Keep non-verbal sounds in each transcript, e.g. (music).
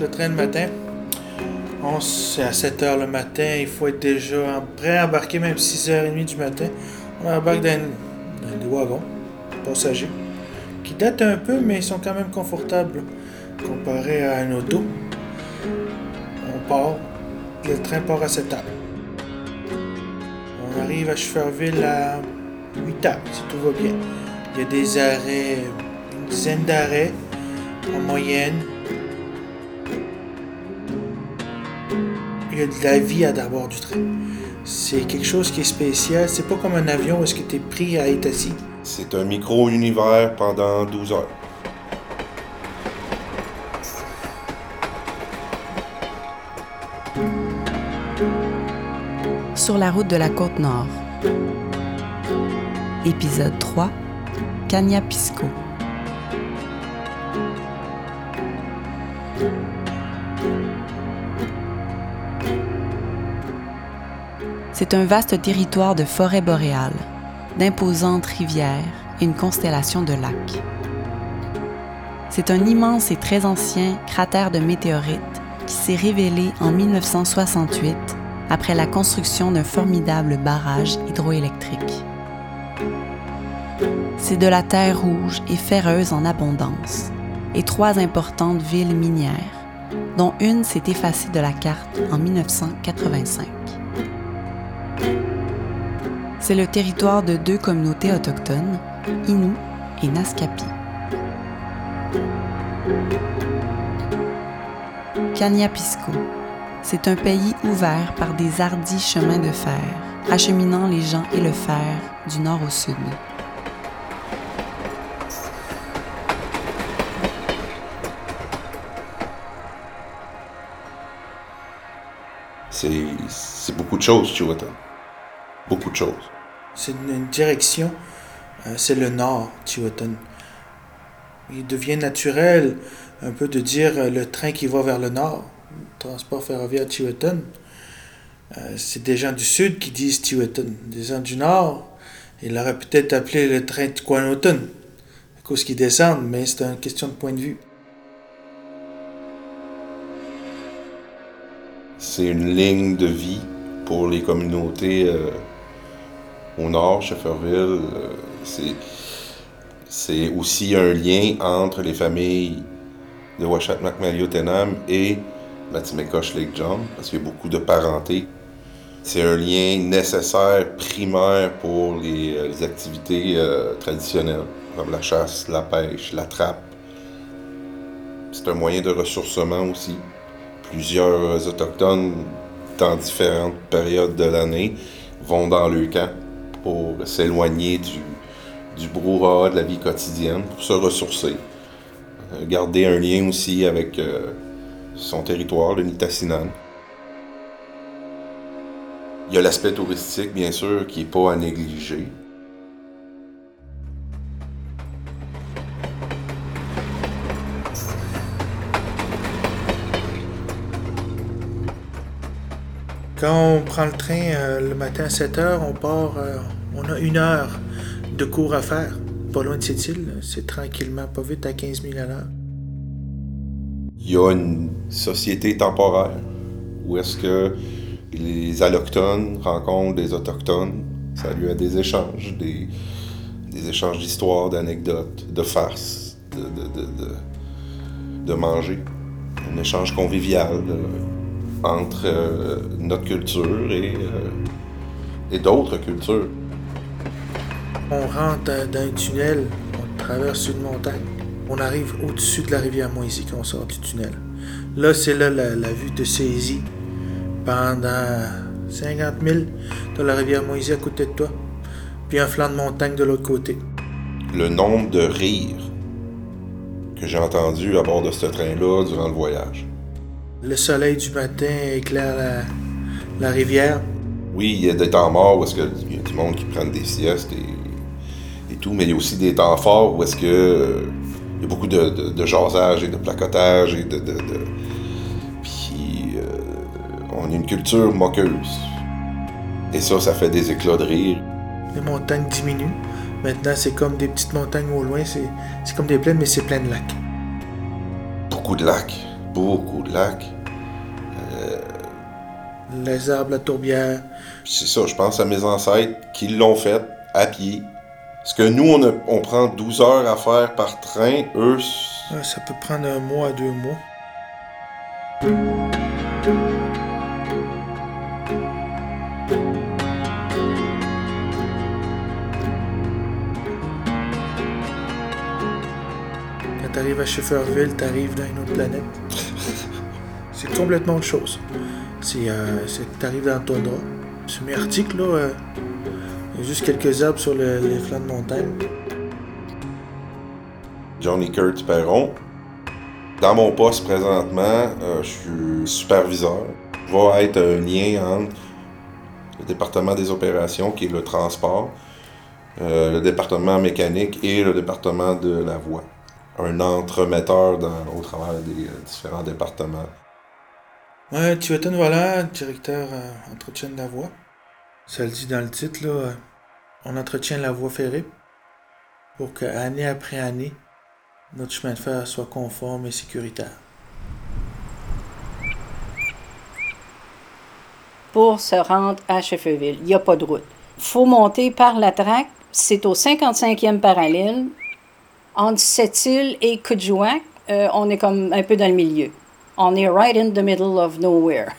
le train le matin. C'est à 7 h le matin, il faut être déjà prêt à embarquer, même 6h30 du matin. On embarque dans, dans des wagons passagers qui datent un peu, mais ils sont quand même confortables comparé à un auto. On part, le train part à 7 h On arrive à Cheferville à 8 h si tout va bien. Il y a des arrêts, une dizaine d'arrêts en moyenne. Y a de la vie à d'abord du train. C'est quelque chose qui est spécial. C'est pas comme un avion où est-ce que tu es pris à être assis. C'est un micro-univers pendant 12 heures. Sur la route de la côte nord. Épisode 3. Cagna Pisco. C'est un vaste territoire de forêt boréale, d'imposantes rivières et une constellation de lacs. C'est un immense et très ancien cratère de météorites qui s'est révélé en 1968 après la construction d'un formidable barrage hydroélectrique. C'est de la terre rouge et ferreuse en abondance, et trois importantes villes minières, dont une s'est effacée de la carte en 1985. C'est le territoire de deux communautés autochtones, Innu et Naskapi. Kaniapisco, c'est un pays ouvert par des hardis chemins de fer, acheminant les gens et le fer du nord au sud. C'est beaucoup de choses, Chihuahua. Beaucoup de choses. C'est une, direction, euh, c'est le nord, Chihuahua. Il devient naturel un peu de dire euh, le train qui va vers le nord, le transport ferroviaire Chihuahua. Euh, c'est des gens du sud qui disent Chihuahua. Des gens du nord, il aurait peut-être appelé le train Tiquanoton, à cause qu'ils descendent, mais c'est une question de point de vue. C'est une ligne de vie pour les communautés euh, au nord, Shefferville. Euh, c'est, c'est aussi un lien entre les familles de Washat Tenam et Matimekosh Lake John, parce qu'il y a beaucoup de parenté. C'est un lien nécessaire, primaire pour les, euh, activités euh, traditionnelles, comme la chasse, la pêche, la trappe. C'est un moyen de ressourcement aussi. Plusieurs Autochtones, dans différentes périodes de l'année, vont dans le camp pour s'éloigner du, du brouhaha de la vie quotidienne, pour se ressourcer. Euh, Garder un lien aussi avec euh, son territoire, le Nitassinan. Il y a l'aspect touristique, bien sûr, qui n'est pas à négliger. Quand on prend le train euh, le matin à 7 heures, on part, euh, on a une heure de cours à faire. Pas loin de cette île, c'est tranquillement, pas vite, à 15 000 à l'heure. Il y a une société temporaire où est-ce que les allochtones rencontrent des autochtones. Ça a lieu à des échanges, des, échanges d'histoires, d'anecdotes, de farces, de, manger. Un échange convivial entre euh, notre culture et, euh, et d'autres cultures. On rentre dans, un tunnel, on traverse une montagne. On arrive au-dessus de la rivière Moisy quand on sort du tunnel. Là, c'est là la, la vue de saisie pendant 50 000 de la rivière Moisy à côté de toi, puis un flanc de montagne de l'autre côté. Le nombre de rires que j'ai entendu à bord de ce train-là durant le voyage. Le soleil du matin éclaire la, la rivière. Oui, il y a des temps morts où est-ce qu'il y a du monde qui prennent des siestes et, et tout, mais il y a aussi des temps forts où est-ce que euh, il y a beaucoup de, de, de jasage et de placotage et de. Puis euh, on a une culture moqueuse. Et ça, ça fait des éclats de rire. Les montagnes diminuent. Maintenant, c'est comme des petites montagnes au loin. C'est c'est comme des plaines, mais c'est plein de lacs. beaucoup de lacs. Beaucoup de lacs. Les arbres, la tourbière. C'est ça, je pense à mes ancêtres qui l'ont fait à pied. Ce que nous, on, a- on prend 12 heures à faire par train, eux, Ouais, ça peut prendre un mois à deux mois. Quand t'arrives à Schifferville, t'arrives dans une autre planète. C'est complètement autre chose. C'est euh, t'arrives dans ton drap. Semi-arctique, là, euh, il y a juste quelques arbres sur le- les flancs de montagne. Johnny Kurt Perron. Dans mon poste présentement, euh, je suis superviseur. Je vais être un lien entre le département des opérations, qui est le transport, euh, le département mécanique et le département de la voie. Un entremetteur au travers des différents départements. Ouais, Tiwetan, voilà, directeur euh, entretien de la voie. Ça le dit dans le titre, là. euh, on entretient la voie ferrée pour que, année après année, notre chemin de fer soit conforme et sécuritaire. pour se rendre à Shefferville. Il n'y a pas de route. Faut monter par la traque. C'est au 55e parallèle. Entre Sept-Îles et Kujouak, euh, on est comme un peu dans le milieu. On est right in the middle of nowhere.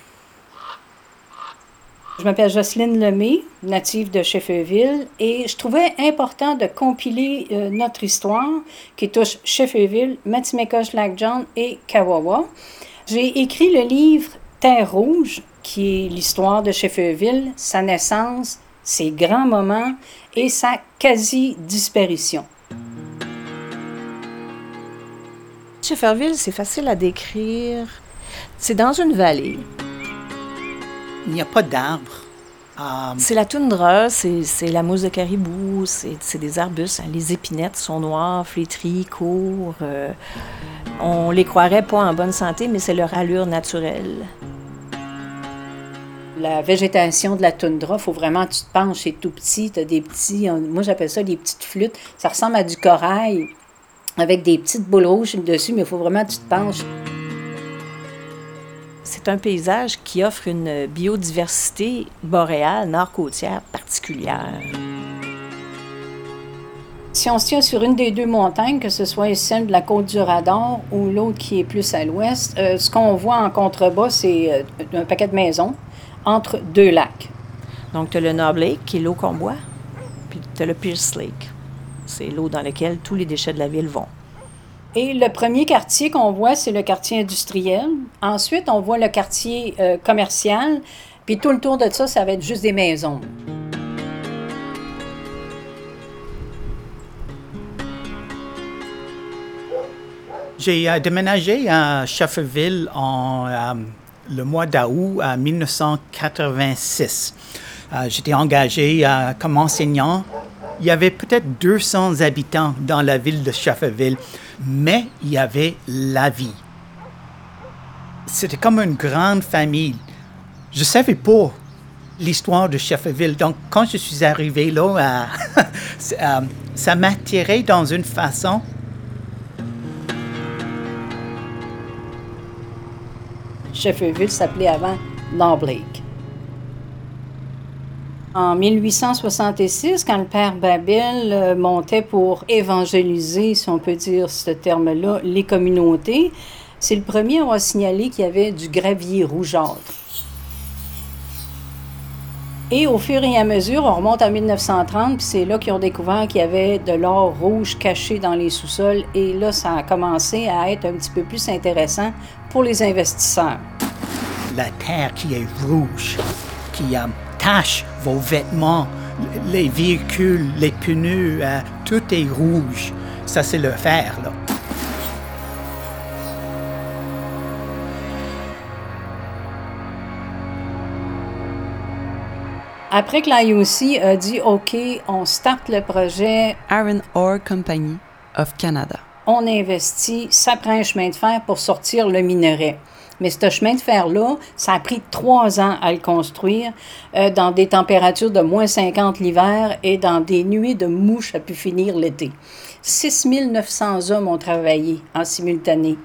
Je m'appelle Jocelyne Lemay, native de Shefferville, et je trouvais important de compiler euh, notre histoire qui touche Shefferville, Matimekosh, Lac John et Kawawa. J'ai écrit le livre Terre Rouge, qui est l'histoire de Shefferville, sa naissance, ses grands moments et sa quasi-disparition. Shefferville, c'est facile à décrire. C'est dans une vallée. Il n'y a pas d'arbres. Euh, C'est la toundra, c'est la mousse de caribou, c'est des arbustes. hein. Les épinettes sont noires, flétries, courts. euh, on les croirait pas en bonne santé, mais c'est leur allure naturelle. La végétation de la toundra, faut vraiment que tu te penches, c'est tout petit, tu as des petits, on- moi j'appelle ça des petites flûtes, ça ressemble à du corail avec des petites boules rouges dessus, mais il faut vraiment que tu te penches. C'est un paysage qui offre une biodiversité boréale, nord-côtière particulière. Si on se tient sur une des deux montagnes, que ce soit celle de la côte du Radar ou l'autre qui est plus à l'ouest, euh, ce qu'on voit en contrebas, c'est euh, un paquet de maisons entre deux lacs. Donc, tu as le Knob Lake, qui est l'eau qu'on boit, puis tu as le Pierce Lake. C'est l'eau dans laquelle tous les déchets de la ville vont. Et le premier quartier qu'on voit, c'est le quartier industriel. Ensuite, on voit le quartier euh, commercial. Puis tout le tour de ça, ça va être juste des maisons. J'ai euh, déménagé à Shefferville en euh, le mois d'août à 1986. Euh, J'étais engagé euh, comme enseignant. Il y avait peut-être 200 habitants dans la ville de Shefferville, mais il y avait la vie. C'était comme une grande famille. Je savais pas l'histoire de Shefferville. Donc, quand je suis arrivé là, (laughs) ça m'attirait dans une façon Shefferville s'appelait avant Knob Lake. En 1866, quand le père Babel euh, montait pour évangéliser, si on peut dire ce terme-là, les communautés, c'est le premier à avoir signalé qu'il y avait du gravier rougeâtre. Et au fur et à mesure, on remonte à 1930, puis c'est là qu'ils ont découvert qu'il y avait de l'or rouge caché dans les sous-sols. Et là, ça a commencé à être un petit peu plus intéressant pour les investisseurs. la terre qui est rouge, qui euh, tache vos vêtements, les véhicules, les pneus, euh, tout est rouge. Ça, c'est le fer, là. Après que l'IOC a dit OK, on starte le projet, Iron Ore Company of Canada. on investit, ça prend un chemin de fer pour sortir le minerai. Mais ce chemin de fer-là, ça a pris trois ans à le construire, euh, dans des températures de moins 50 l'hiver et dans des nuées de mouches à pu finir l'été. 6900 hommes ont travaillé en simultané.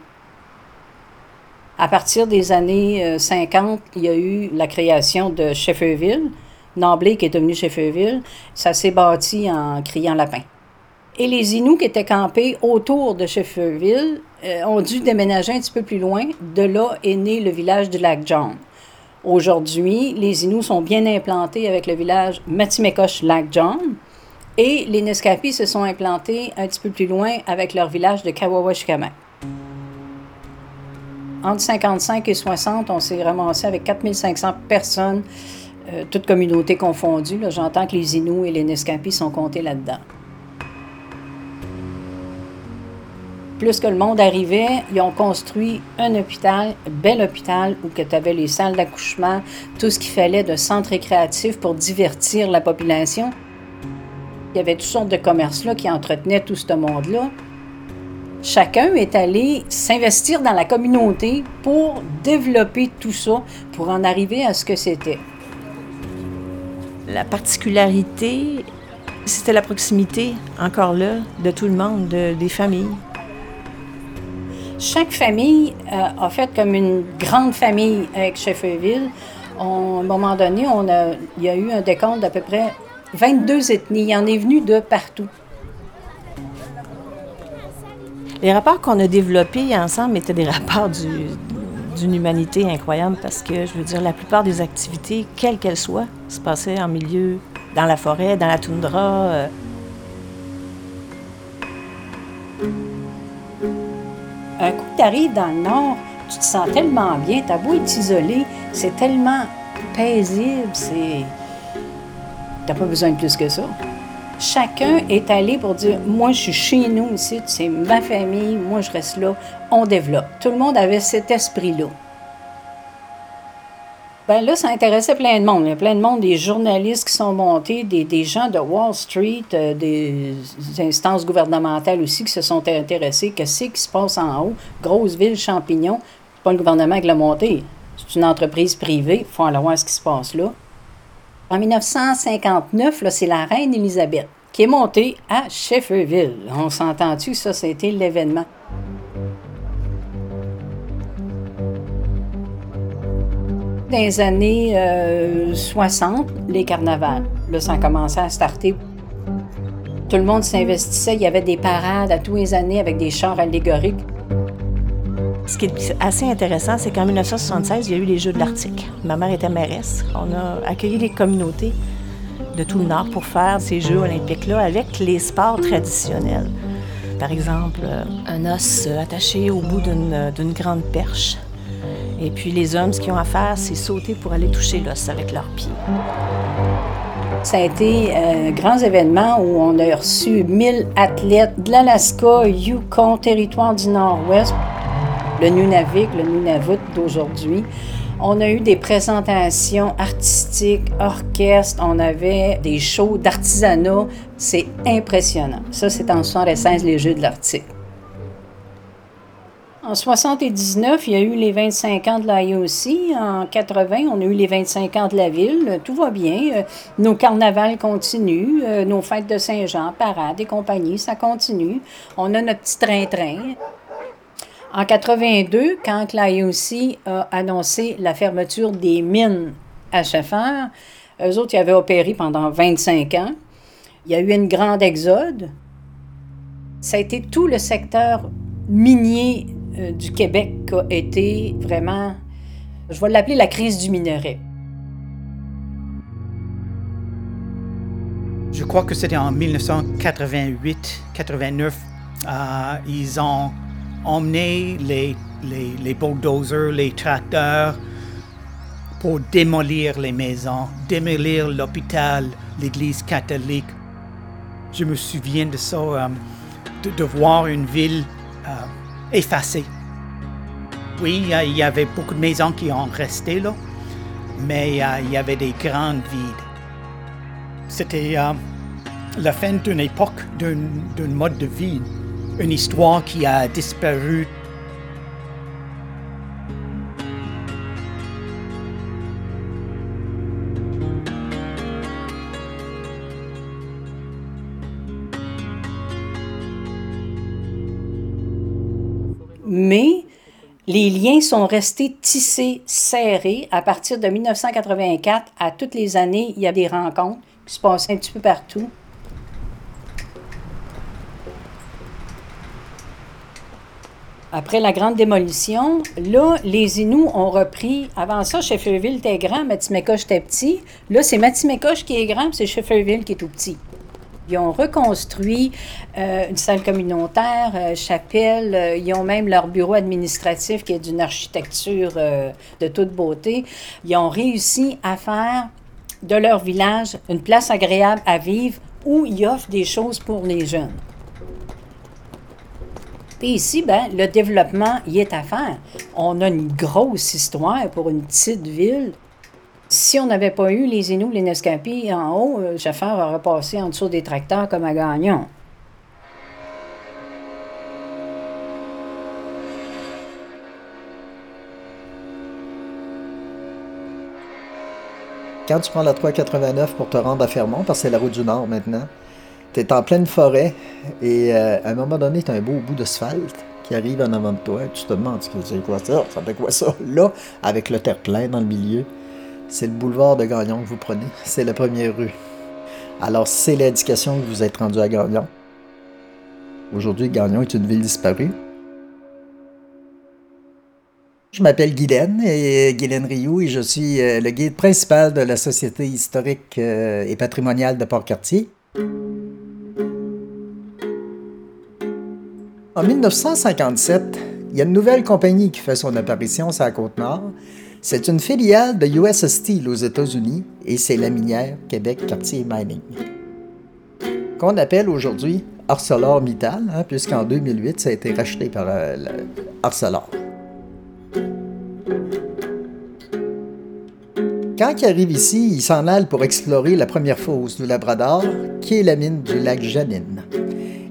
À partir des années 50, il y a eu la création de Shefferville, Namblé qui est devenu Shefferville. Ça s'est bâti en criant lapin. Et les Inuits qui étaient campés autour de Shefferville ont dû déménager un petit peu plus loin. De là est né le village du lac John. Aujourd'hui, les Inuits sont bien implantés avec le village Matimekosh-Lac John. Et les Nescapis se sont implantés un petit peu plus loin avec leur village de Kawawashikamak. Entre 55 et 60, on s'est ramassé avec 4500 personnes, euh, toutes communautés confondues. J'entends que les Inuits et les Nescapis sont comptés là-dedans. Plus que le monde arrivait, ils ont construit un hôpital, un bel hôpital, où tu avais les salles d'accouchement, tout ce qu'il fallait de centre récréatif pour divertir la population. Il y avait toutes sortes de commerces-là qui entretenaient tout ce monde-là. Chacun est allé s'investir dans la communauté pour développer tout ça, pour en arriver à ce que c'était. La particularité, c'était la proximité, encore là, de tout le monde, des familles. Chaque famille euh, a fait comme une grande famille avec Shefferville. à un moment donné, il y a eu un décompte d'à peu près 22 ethnies. Il y en est venu de partout. Les rapports qu'on a développés ensemble étaient des rapports d'une humanité incroyable parce que, je veux dire, la plupart des activités, quelles qu'elles soient, se passaient en milieu, dans la forêt, dans la toundra. Euh, Un coup tu arrives dans le nord, tu te sens tellement bien, ta beau est isolé, c'est tellement paisible, c'est. T'as pas besoin de plus que ça. Chacun est allé pour dire Moi, je suis chez nous ici, c'est ma famille, moi, je reste là, on développe. Tout le monde avait cet esprit-là. Ben là, ça intéressait plein de monde. Il y a plein de monde, des journalistes qui sont montés, des, gens de Wall Street, euh, des instances gouvernementales aussi qui se sont intéressés. Qu'est-ce qui se passe en haut? Grosse ville, champignon. C'est pas le gouvernement qui l'a monté. C'est une entreprise privée. Il faut aller voir ce qui se passe là. En 1959, c'est la reine Élisabeth qui est montée à Shefferville. On s'entend-tu? Ça, c'était l'événement. Dans les années 60, euh, les carnavals, là, ça a commencé à starter. Tout le monde s'investissait. Il y avait des parades à tous les années avec des chars allégoriques. Ce qui est assez intéressant, c'est qu'en 1976, il y a eu les Jeux de l'Arctique. Ma mère était mairesse. On a accueilli les communautés de tout le Nord pour faire ces Jeux olympiques-là avec les sports traditionnels. Par exemple, euh, un os attaché au bout d'une grande perche. Et puis les hommes, ce qu'ils ont à faire, c'est sauter pour aller toucher l'os avec leurs pieds. Ça a été un grand événement où on a reçu 1000 athlètes de l'Alaska, Yukon, territoire du Nord-Ouest, le Nunavik, le Nunavut d'aujourd'hui. On a eu des présentations artistiques, orchestres, on avait des shows d'artisanat. C'est impressionnant. Ça, c'est en 76, les Jeux de l'Arctique. En 79, il y a eu les 25 ans de l'IOC. En 80, on a eu les 25 ans de la ville. Tout va bien. Euh, nos carnavals continuent. Euh, nos fêtes de Saint-Jean, parades et compagnie, ça continue. On a notre petit train-train. En 82, quand l'IOC a annoncé la fermeture des mines à Scheffer, eux autres, ils avaient opéré pendant 25 ans. Il y a eu une grande exode. Ça a été tout le secteur minier euh, du Québec a été vraiment, je vais l'appeler la crise du minerai. Je crois que c'était en 1988-89. Euh, ils ont emmené les, les, les bulldozers, les tracteurs pour démolir les maisons, démolir l'hôpital, l'église catholique. Je me souviens de ça, euh, de, voir une ville effacé. Oui, il y avait beaucoup de maisons qui ont resté là, mais euh, il y avait des grandes vides. C'était euh, la fin d'une époque, d'un mode de vie, une histoire qui a disparu Les liens sont restés tissés, serrés. À partir de 1984, à toutes les années, il y a des rencontres qui se passaient un petit peu partout. Après la grande démolition, là, les Inuits ont repris. Avant ça, Shefferville était grand, Matimekosh était petit. Là, c'est Matimekosh qui est grand, c'est Shefferville qui est tout petit. Ils ont reconstruit euh, une salle communautaire, euh, chapelle. Euh, ils ont même leur bureau administratif qui est d'une architecture de toute beauté. Ils ont réussi à faire de leur village une place agréable à vivre où ils offrent des choses pour les jeunes. Et ici, ben, le développement y est à faire. On a une grosse histoire pour une petite ville. Si on n'avait pas eu les Inuits, les Nescapis en haut, euh, Jafar aurait passé en dessous des tracteurs comme à Gagnon. Quand tu prends la 389 pour te rendre à Fermont, parce que c'est la route du Nord maintenant, tu es en pleine forêt et euh, à un moment donné, tu as un beau bout d'asphalte qui arrive en avant de toi. Tu te demandes, c'est quoi ça? Ça fait quoi ça? Là, avec le terre-plein dans le milieu, c'est le boulevard de Gagnon que vous prenez. C'est la première rue. Alors, c'est l'indication que vous êtes rendu à Gagnon. Aujourd'hui, Gagnon est une ville disparue. Je m'appelle Guylaine, et Guylaine Rioux, et je suis euh, le guide principal de la Société historique euh, et patrimoniale de Port-Cartier. En 1957, il y a une nouvelle compagnie qui fait son apparition sur la Côte-Nord. C'est une filiale de US Steel aux États-Unis et c'est la minière Québec Cartier Mining. Qu'on appelle aujourd'hui ArcelorMittal, hein, puisqu'en 2008, ça a été racheté par euh, Arcelor. Quand il arrive ici, il s'en allent pour explorer la première fosse du Labrador, qui est la mine du lac Janine.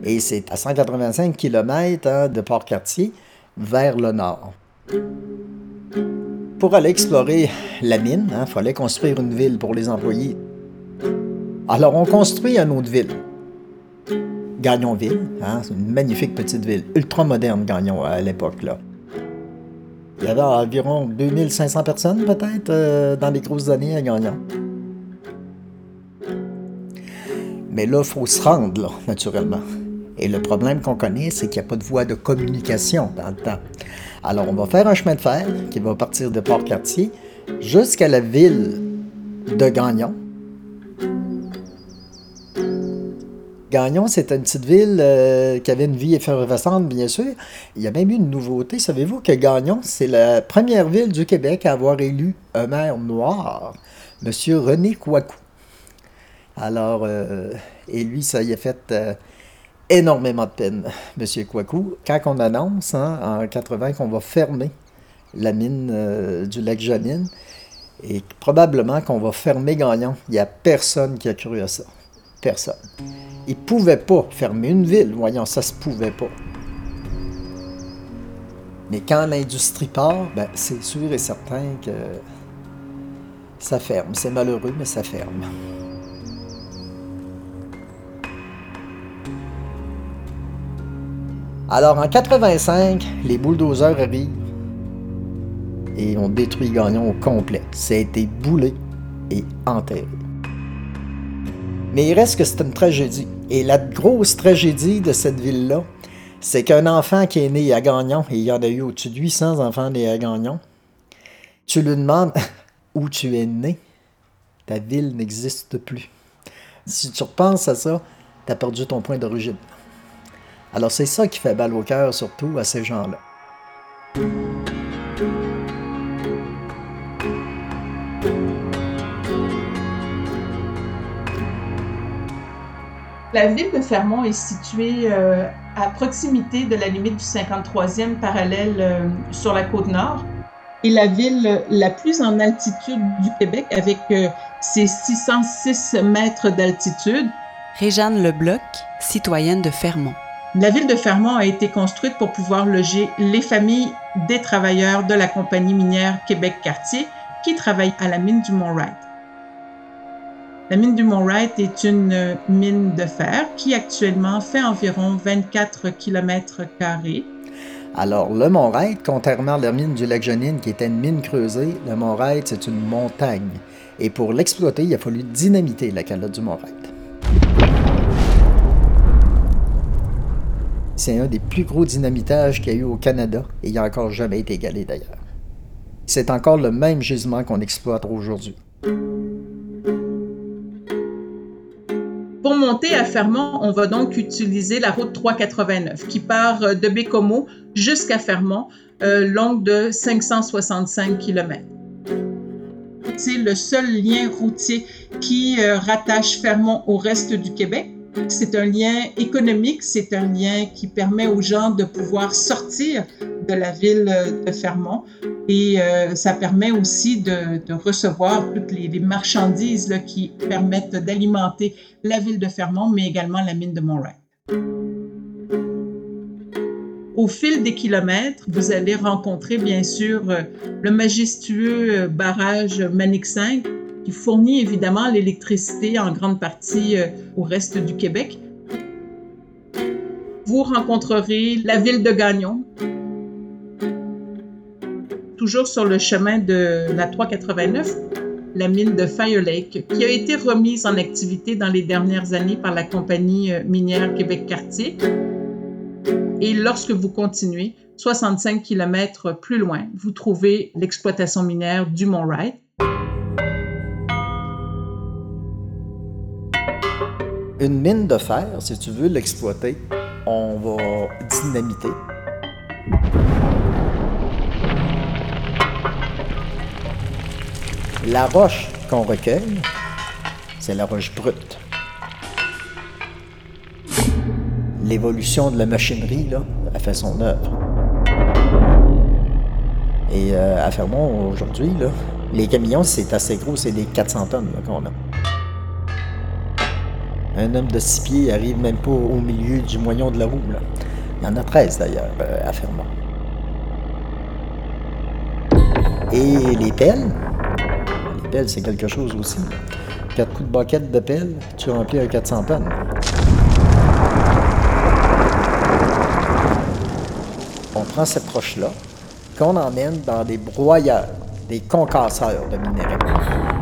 Et c'est à 185 km hein, de Port-Cartier vers le nord. Pour aller explorer la mine, il hein, fallait construire une ville pour les employés. Alors on construit une autre ville. Gagnonville, hein, c'est une magnifique petite ville, ultra moderne Gagnon à l'époque. là. Il y avait environ 2500 personnes peut-être euh, dans les grosses années à Gagnon. Mais là, il faut se rendre, naturellement. Et le problème qu'on connaît, c'est qu'il n'y a pas de voie de communication dans le temps. Alors, on va faire un chemin de fer qui va partir de Port-Cartier jusqu'à la ville de Gagnon. Gagnon, c'était une petite ville euh, qui avait une vie effervescente, bien sûr. Il y a même eu une nouveauté. Savez-vous que Gagnon, c'est la première ville du Québec à avoir élu un maire noir, M. René Kouakou. Alors, euh, et lui, ça y a fait euh, énormément de peine, (laughs) M. Kouakou. Quand on annonce hein, en 80 qu'on va fermer la mine du lac Janine, et probablement qu'on va fermer Gagnon, il n'y a personne qui a cru à ça. Personne. Ils ne pouvaient pas fermer une ville, voyons, ça se pouvait pas. Mais quand l'industrie part, ben, c'est sûr et certain que ça ferme. C'est malheureux, mais ça ferme. Alors en 85, les bulldozers arrivent et on détruit Gagnon au complet. Ça a été boulé et enterré. Mais il reste que c'est une tragédie. Et la grosse tragédie de cette ville-là, c'est qu'un enfant qui est né à Gagnon, et il y en a eu au-dessus de 800 enfants nés à Gagnon, tu lui demandes (laughs) où tu es né, ta ville n'existe plus. Si tu repenses à ça, tu as perdu ton point d'origine. Alors c'est ça qui fait mal au cœur, surtout à ces gens-là. La ville de Fermont est située euh, à proximité de la limite du 53e parallèle euh, sur la côte nord et la ville la plus en altitude du Québec avec euh, ses 606 mètres d'altitude. Réjeanne Lebloc, citoyenne de Fermont. La ville de Fermont a été construite pour pouvoir loger les familles des travailleurs de la compagnie minière Québec-Cartier qui travaillent à la mine du Mont-Wright. La mine du Mont-Wright est une mine de fer qui actuellement fait environ 24 km. Alors, le Mont Raid, contrairement à la mine du lac Janine, qui était une mine creusée, le Mont Raid, c'est une montagne. Et pour l'exploiter, il a fallu dynamiter la calotte du Mont C'est un des plus gros dynamitages qu'il y a eu au Canada et il n'a encore jamais été égalé d'ailleurs. C'est encore le même gisement qu'on exploite aujourd'hui. Pour monter à Fermont, on va donc utiliser la route 389 qui part de Bécomo jusqu'à Fermont, euh, longue de 565 km. C'est le seul lien routier qui euh, rattache Fermont au reste du Québec. C'est un lien économique, c'est un lien qui permet aux gens de pouvoir sortir de la ville de Fermont et euh, ça permet aussi de, recevoir toutes les, marchandises qui permettent d'alimenter la ville de Fermont, mais également la mine de Montréal. Au fil des kilomètres, vous allez rencontrer bien sûr euh, le majestueux euh, barrage Manic 5 qui fournit évidemment l'électricité en grande partie au reste du Québec. Vous rencontrerez la ville de Gagnon, toujours sur le chemin de la 389, la mine de Fire Lake, qui a été remise en activité dans les dernières années par la compagnie minière Québec-Cartier. Et lorsque vous continuez, 65 km plus loin, vous trouvez l'exploitation minière du Mont Une mine de fer, si tu veux l'exploiter, on va dynamiter. La roche qu'on recueille, c'est la roche brute. L'évolution de la machinerie, là, a fait son œuvre. Et euh, à Fermont, aujourd'hui, là, les camions, c'est assez gros, c'est des 400 tonnes qu'on a. Un homme de six pieds arrive même pas au milieu du moignon de la roue. Il y en a 13 d'ailleurs euh, à. Et les pelles, les pelles, c'est quelque chose aussi. Quatre coups de baquette de pelle, tu remplis un 400 tonnes. On prend cette roche-là, qu'on emmène dans des broyeurs, des concasseurs de minerais.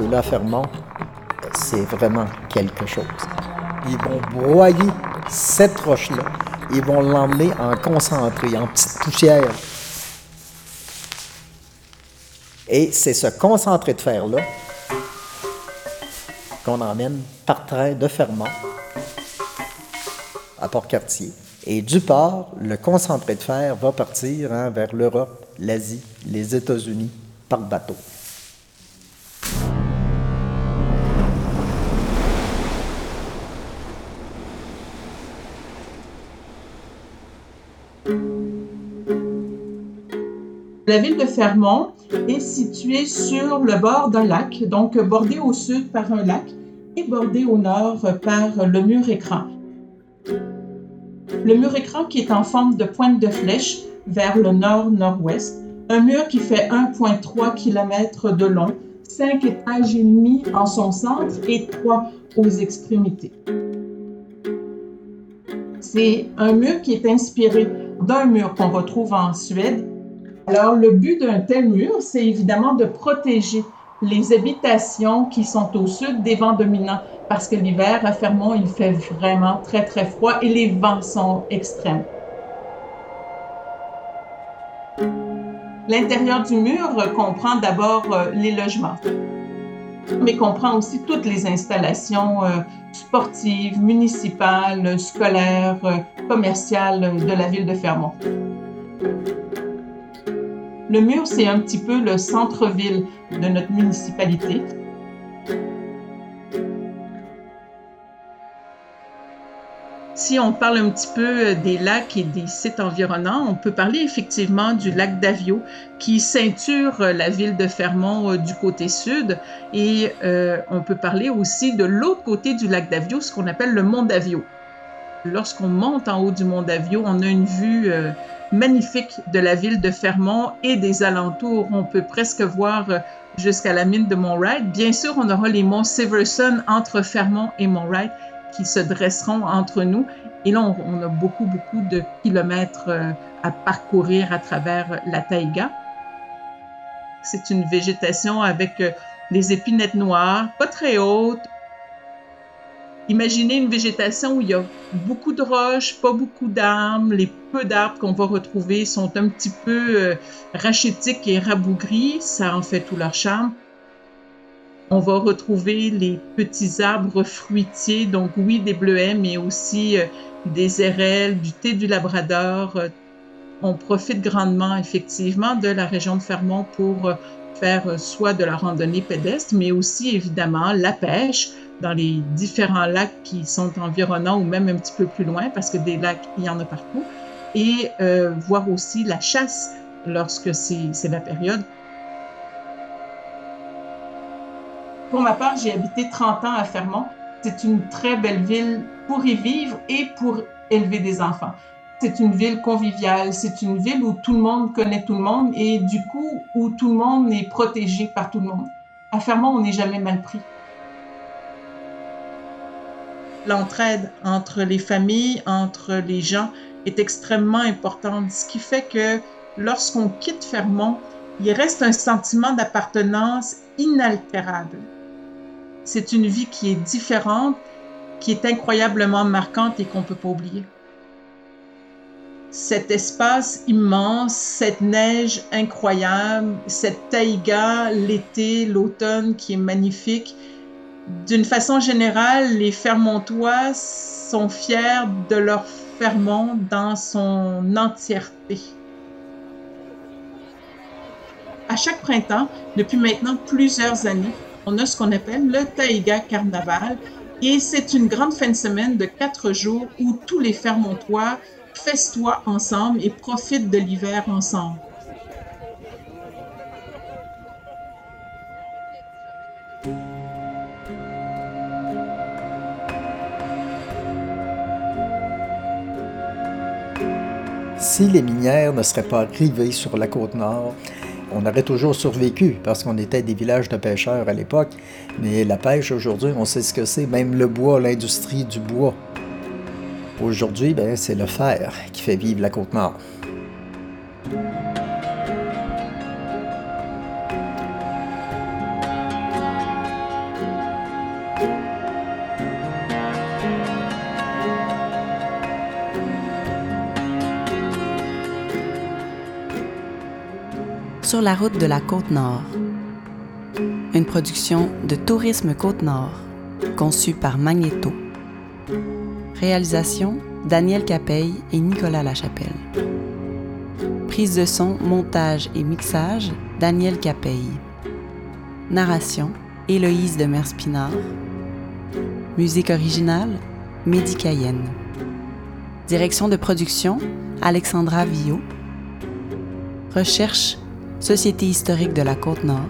Ceux-là à Fermont, c'est vraiment quelque chose. Ils vont broyer cette roche-là. Ils vont l'emmener en concentré, en petite poussière. Et c'est ce concentré de fer-là qu'on emmène par train de Fermont à Port-Cartier. Et du port, le concentré de fer va partir hein, vers l'Europe, l'Asie, les États-Unis par bateau. La ville de Fermont est située sur le bord d'un lac, donc bordée au sud par un lac et bordée au nord par le mur écran. Le mur écran qui est en forme de pointe de flèche vers le nord-nord-ouest, un mur qui fait 1,3 km de long, 5 étages et demi en son centre et 3 aux extrémités. C'est un mur qui est inspiré d'un mur qu'on retrouve en Suède alors, le but d'un tel mur, c'est évidemment de protéger les habitations qui sont au sud des vents dominants, parce que l'hiver, à Fermont, il fait vraiment très, très froid et les vents sont extrêmes. L'intérieur du mur comprend d'abord euh, les logements, mais comprend aussi toutes les installations euh, sportives, municipales, scolaires, euh, commerciales de la ville de Fermont. Le mur, c'est un petit peu le centre-ville de notre municipalité. Si on parle un petit peu des lacs et des sites environnants, on peut parler effectivement du lac d'Avio qui ceinture la ville de Fermont euh, du côté sud et euh, on peut parler aussi de l'autre côté du lac d'Avio, ce qu'on appelle le mont d'Avio. Lorsqu'on monte en haut du mont d'Avio, on a une vue euh, magnifique de la ville de Fermont et des alentours. On peut presque voir euh, jusqu'à la mine de Mont Wright. Bien sûr, on aura les monts Severson entre Fermont et Mont Wright qui se dresseront entre nous. Et là, on, a beaucoup, beaucoup de kilomètres euh, à parcourir à travers la taïga. C'est une végétation avec euh, des épinettes noires, pas très hautes. Imaginez une végétation où il y a beaucoup de roches, pas beaucoup d'arbres. Les peu d'arbres qu'on va retrouver sont un petit peu euh, rachétiques et rabougris. Ça en fait tout leur charme. On va retrouver les petits arbres fruitiers, donc oui, des bleuets, mais aussi euh, des érelles, du thé du Labrador. On profite grandement, effectivement, de la région de Fermont pour euh, faire euh, soit de la randonnée pédestre, mais aussi, évidemment, la pêche dans les différents lacs qui sont environnants ou même un petit peu plus loin, parce que des lacs, il y en a partout, et voir aussi la chasse lorsque c'est la période. Pour ma part, j'ai habité 30 ans à Fermont. C'est une très belle ville pour y vivre et pour élever des enfants. C'est une ville conviviale, c'est une ville où tout le monde connaît tout le monde et du coup où tout le monde est protégé par tout le monde. À Fermont, on n'est jamais mal pris. L'entraide entre les familles, entre les gens est extrêmement importante, ce qui fait que lorsqu'on quitte Fermont, il reste un sentiment d'appartenance inaltérable. C'est une vie qui est différente, qui est incroyablement marquante et qu'on ne peut pas oublier. Cet espace immense, cette neige incroyable, cette taïga, l'été, l'automne qui est magnifique. D'une façon générale, les Fermontois sont fiers de leur Fermont dans son entièreté. À chaque printemps, depuis maintenant plusieurs années, on a ce qu'on appelle le Taïga Carnaval. Et c'est une grande fin de semaine de quatre jours où tous les Fermontois festoient ensemble et profitent de l'hiver ensemble. Si les minières ne seraient pas arrivées sur la côte nord, on aurait toujours survécu parce qu'on était des villages de pêcheurs à l'époque. Mais la pêche aujourd'hui, on sait ce que c'est, même le bois, l'industrie du bois. Aujourd'hui, ben, c'est le fer qui fait vivre la Côte-Nord. Sur la route de la Côte-Nord. Une production de Tourisme Côte-Nord, conçue par Magneto. Réalisation Daniel Capeille et Nicolas Lachapelle. Prise de son, montage et mixage Daniel Capeille. Narration Héloïse de Merspinard. Musique originale Mehdi Cayenne. Direction de production Alexandra Villot. Recherche Société historique de la Côte-Nord,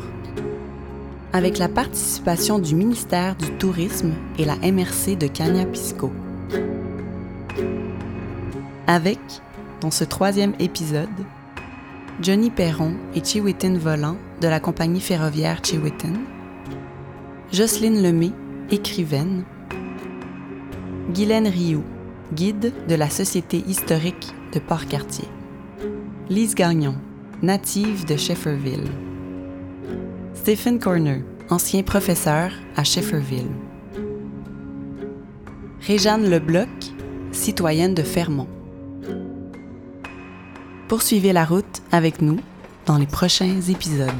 avec la participation du ministère du Tourisme et la MRC de Cagna-Pisco. Avec, dans ce troisième épisode, Johnny Perron et Chiwitin Volant de la compagnie ferroviaire Chiwitin, Jocelyne Lemay, écrivaine, Guylaine Rioux, guide de la Société historique de Port-Cartier, Lise Gagnon, native de Shefferville. Stephen Corner, ancien professeur à Shefferville. Réjeanne Lebloc, citoyenne de Fermont. Poursuivez la route avec nous dans les prochains épisodes.